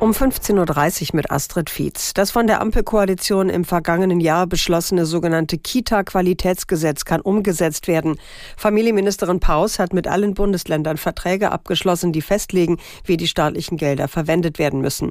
Um 15.30 Uhr mit Astrid Fietz. Das von der Ampelkoalition im vergangenen Jahr beschlossene sogenannte Kita-Qualitätsgesetz kann umgesetzt werden. Familienministerin Paus hat mit allen Bundesländern Verträge abgeschlossen, die festlegen, wie die staatlichen Gelder verwendet werden müssen.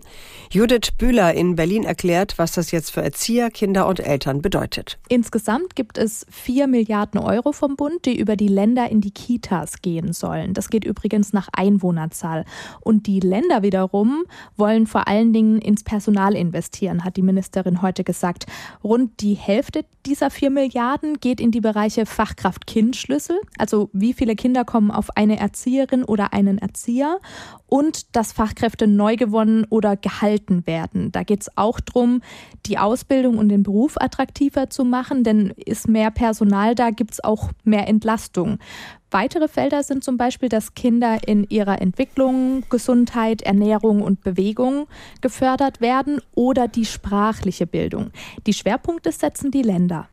Judith Bühler in Berlin erklärt, was das jetzt für Erzieher, Kinder und Eltern bedeutet. Insgesamt gibt es 4 Milliarden Euro vom Bund, die über die Länder in die Kitas gehen sollen. Das geht übrigens nach Einwohnerzahl. Und die Länder wiederum wollen wollen vor allen Dingen ins Personal investieren, hat die Ministerin heute gesagt. Rund die Hälfte dieser 4 Milliarden geht in die Bereiche Fachkraft-Kind-Schlüssel, also wie viele Kinder kommen auf eine Erzieherin oder einen Erzieher und dass Fachkräfte neu gewonnen oder gehalten werden. Da geht es auch darum, die Ausbildung und den Beruf attraktiver zu machen, denn ist mehr Personal da, gibt es auch mehr Entlastung. Weitere Felder sind zum Beispiel, dass Kinder in ihrer Entwicklung, Gesundheit, Ernährung und Bewegung gefördert werden oder die sprachliche Bildung. Die Schwerpunkte setzen die Länder.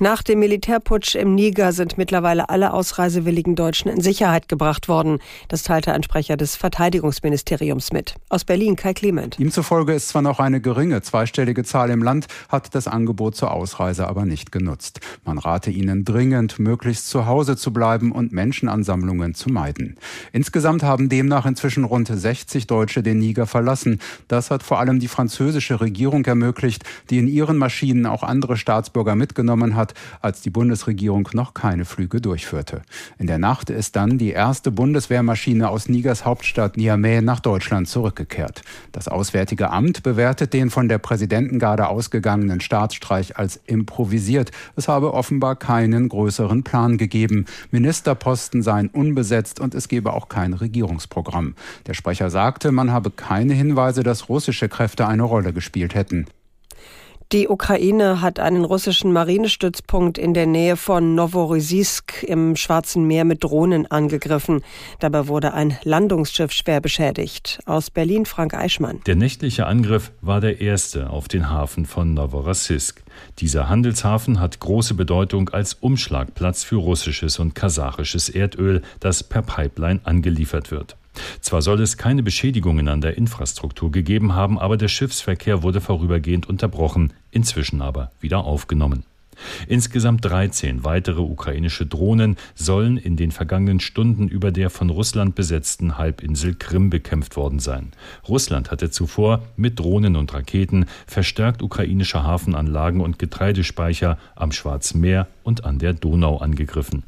Nach dem Militärputsch im Niger sind mittlerweile alle ausreisewilligen Deutschen in Sicherheit gebracht worden. Das teilte ein Sprecher des Verteidigungsministeriums mit. Aus Berlin Kai Clement. Ihm zufolge ist zwar noch eine geringe zweistellige Zahl im Land, hat das Angebot zur Ausreise aber nicht genutzt. Man rate ihnen dringend, möglichst zu Hause zu bleiben und Menschenansammlungen zu meiden. Insgesamt haben demnach inzwischen rund 60 Deutsche den Niger verlassen. Das hat vor allem die französische Regierung ermöglicht, die in ihren Maschinen auch andere Staatsbürger mitgenommen hat hat, als die Bundesregierung noch keine Flüge durchführte. In der Nacht ist dann die erste Bundeswehrmaschine aus Nigers Hauptstadt Niamey nach Deutschland zurückgekehrt. Das Auswärtige Amt bewertet den von der Präsidentengarde ausgegangenen Staatsstreich als improvisiert. Es habe offenbar keinen größeren Plan gegeben. Ministerposten seien unbesetzt und es gebe auch kein Regierungsprogramm. Der Sprecher sagte, man habe keine Hinweise, dass russische Kräfte eine Rolle gespielt hätten. Die Ukraine hat einen russischen Marinestützpunkt in der Nähe von Novorossiysk im Schwarzen Meer mit Drohnen angegriffen. Dabei wurde ein Landungsschiff schwer beschädigt. Aus Berlin Frank Eichmann. Der nächtliche Angriff war der erste auf den Hafen von Novorossiysk. Dieser Handelshafen hat große Bedeutung als Umschlagplatz für russisches und kasachisches Erdöl, das per Pipeline angeliefert wird. Zwar soll es keine Beschädigungen an der Infrastruktur gegeben haben, aber der Schiffsverkehr wurde vorübergehend unterbrochen, inzwischen aber wieder aufgenommen. Insgesamt 13 weitere ukrainische Drohnen sollen in den vergangenen Stunden über der von Russland besetzten Halbinsel Krim bekämpft worden sein. Russland hatte zuvor mit Drohnen und Raketen verstärkt ukrainische Hafenanlagen und Getreidespeicher am Schwarzen Meer und an der Donau angegriffen.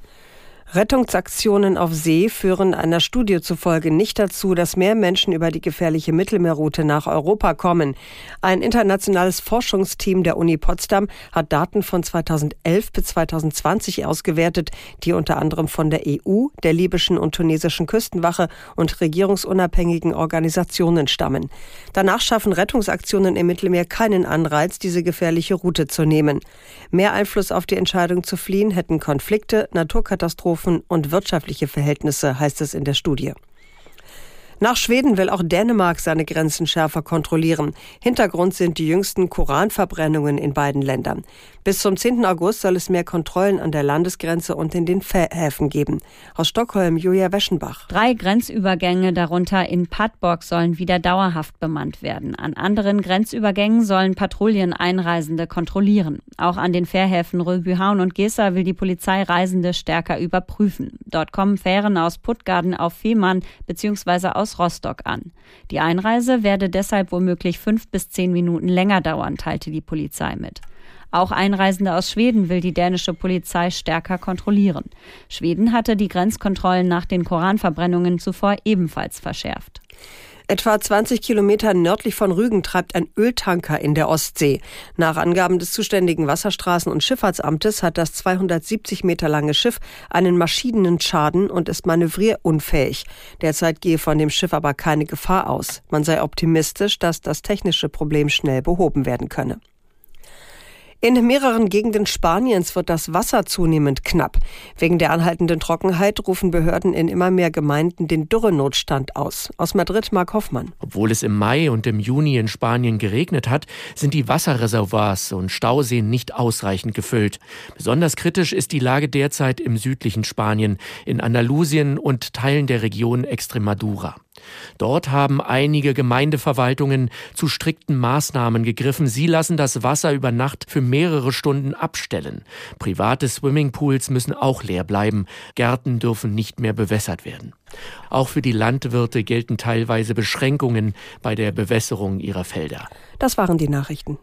Rettungsaktionen auf See führen einer Studie zufolge nicht dazu, dass mehr Menschen über die gefährliche Mittelmeerroute nach Europa kommen. Ein internationales Forschungsteam der Uni Potsdam hat Daten von 2011 bis 2020 ausgewertet, die unter anderem von der EU, der libyschen und tunesischen Küstenwache und regierungsunabhängigen Organisationen stammen. Danach schaffen Rettungsaktionen im Mittelmeer keinen Anreiz, diese gefährliche Route zu nehmen. Mehr Einfluss auf die Entscheidung zu fliehen hätten Konflikte, Naturkatastrophen, Katastrophen und wirtschaftliche Verhältnisse, heißt es in der Studie. Nach Schweden will auch Dänemark seine Grenzen schärfer kontrollieren. Hintergrund sind die jüngsten Koranverbrennungen in beiden Ländern. Bis zum 10. August soll es mehr Kontrollen an der Landesgrenze und in den Häfen geben. Aus Stockholm Julia Weschenbach. Drei Grenzübergänge, darunter in Padborg, sollen wieder dauerhaft bemannt werden. An anderen Grenzübergängen sollen Patrouillen Einreisende kontrollieren. Auch an den Fährhäfen Röbühaun und Gesa will die Polizei Reisende stärker überprüfen. Dort kommen Fähren aus Puttgarden auf Fehmarn bzw. aus aus Rostock an. Die Einreise werde deshalb womöglich fünf bis zehn Minuten länger dauern, teilte die Polizei mit. Auch Einreisende aus Schweden will die dänische Polizei stärker kontrollieren. Schweden hatte die Grenzkontrollen nach den Koranverbrennungen zuvor ebenfalls verschärft. Etwa 20 Kilometer nördlich von Rügen treibt ein Öltanker in der Ostsee. Nach Angaben des zuständigen Wasserstraßen- und Schifffahrtsamtes hat das 270 Meter lange Schiff einen Maschinenschaden und ist manövrierunfähig. Derzeit gehe von dem Schiff aber keine Gefahr aus. Man sei optimistisch, dass das technische Problem schnell behoben werden könne. In mehreren Gegenden Spaniens wird das Wasser zunehmend knapp. Wegen der anhaltenden Trockenheit rufen Behörden in immer mehr Gemeinden den Dürrenotstand aus. Aus Madrid Mark Hoffmann. Obwohl es im Mai und im Juni in Spanien geregnet hat, sind die Wasserreservoirs und Stauseen nicht ausreichend gefüllt. Besonders kritisch ist die Lage derzeit im südlichen Spanien, in Andalusien und Teilen der Region Extremadura. Dort haben einige Gemeindeverwaltungen zu strikten Maßnahmen gegriffen. Sie lassen das Wasser über Nacht für mehrere Stunden abstellen. Private Swimmingpools müssen auch leer bleiben. Gärten dürfen nicht mehr bewässert werden. Auch für die Landwirte gelten teilweise Beschränkungen bei der Bewässerung ihrer Felder. Das waren die Nachrichten.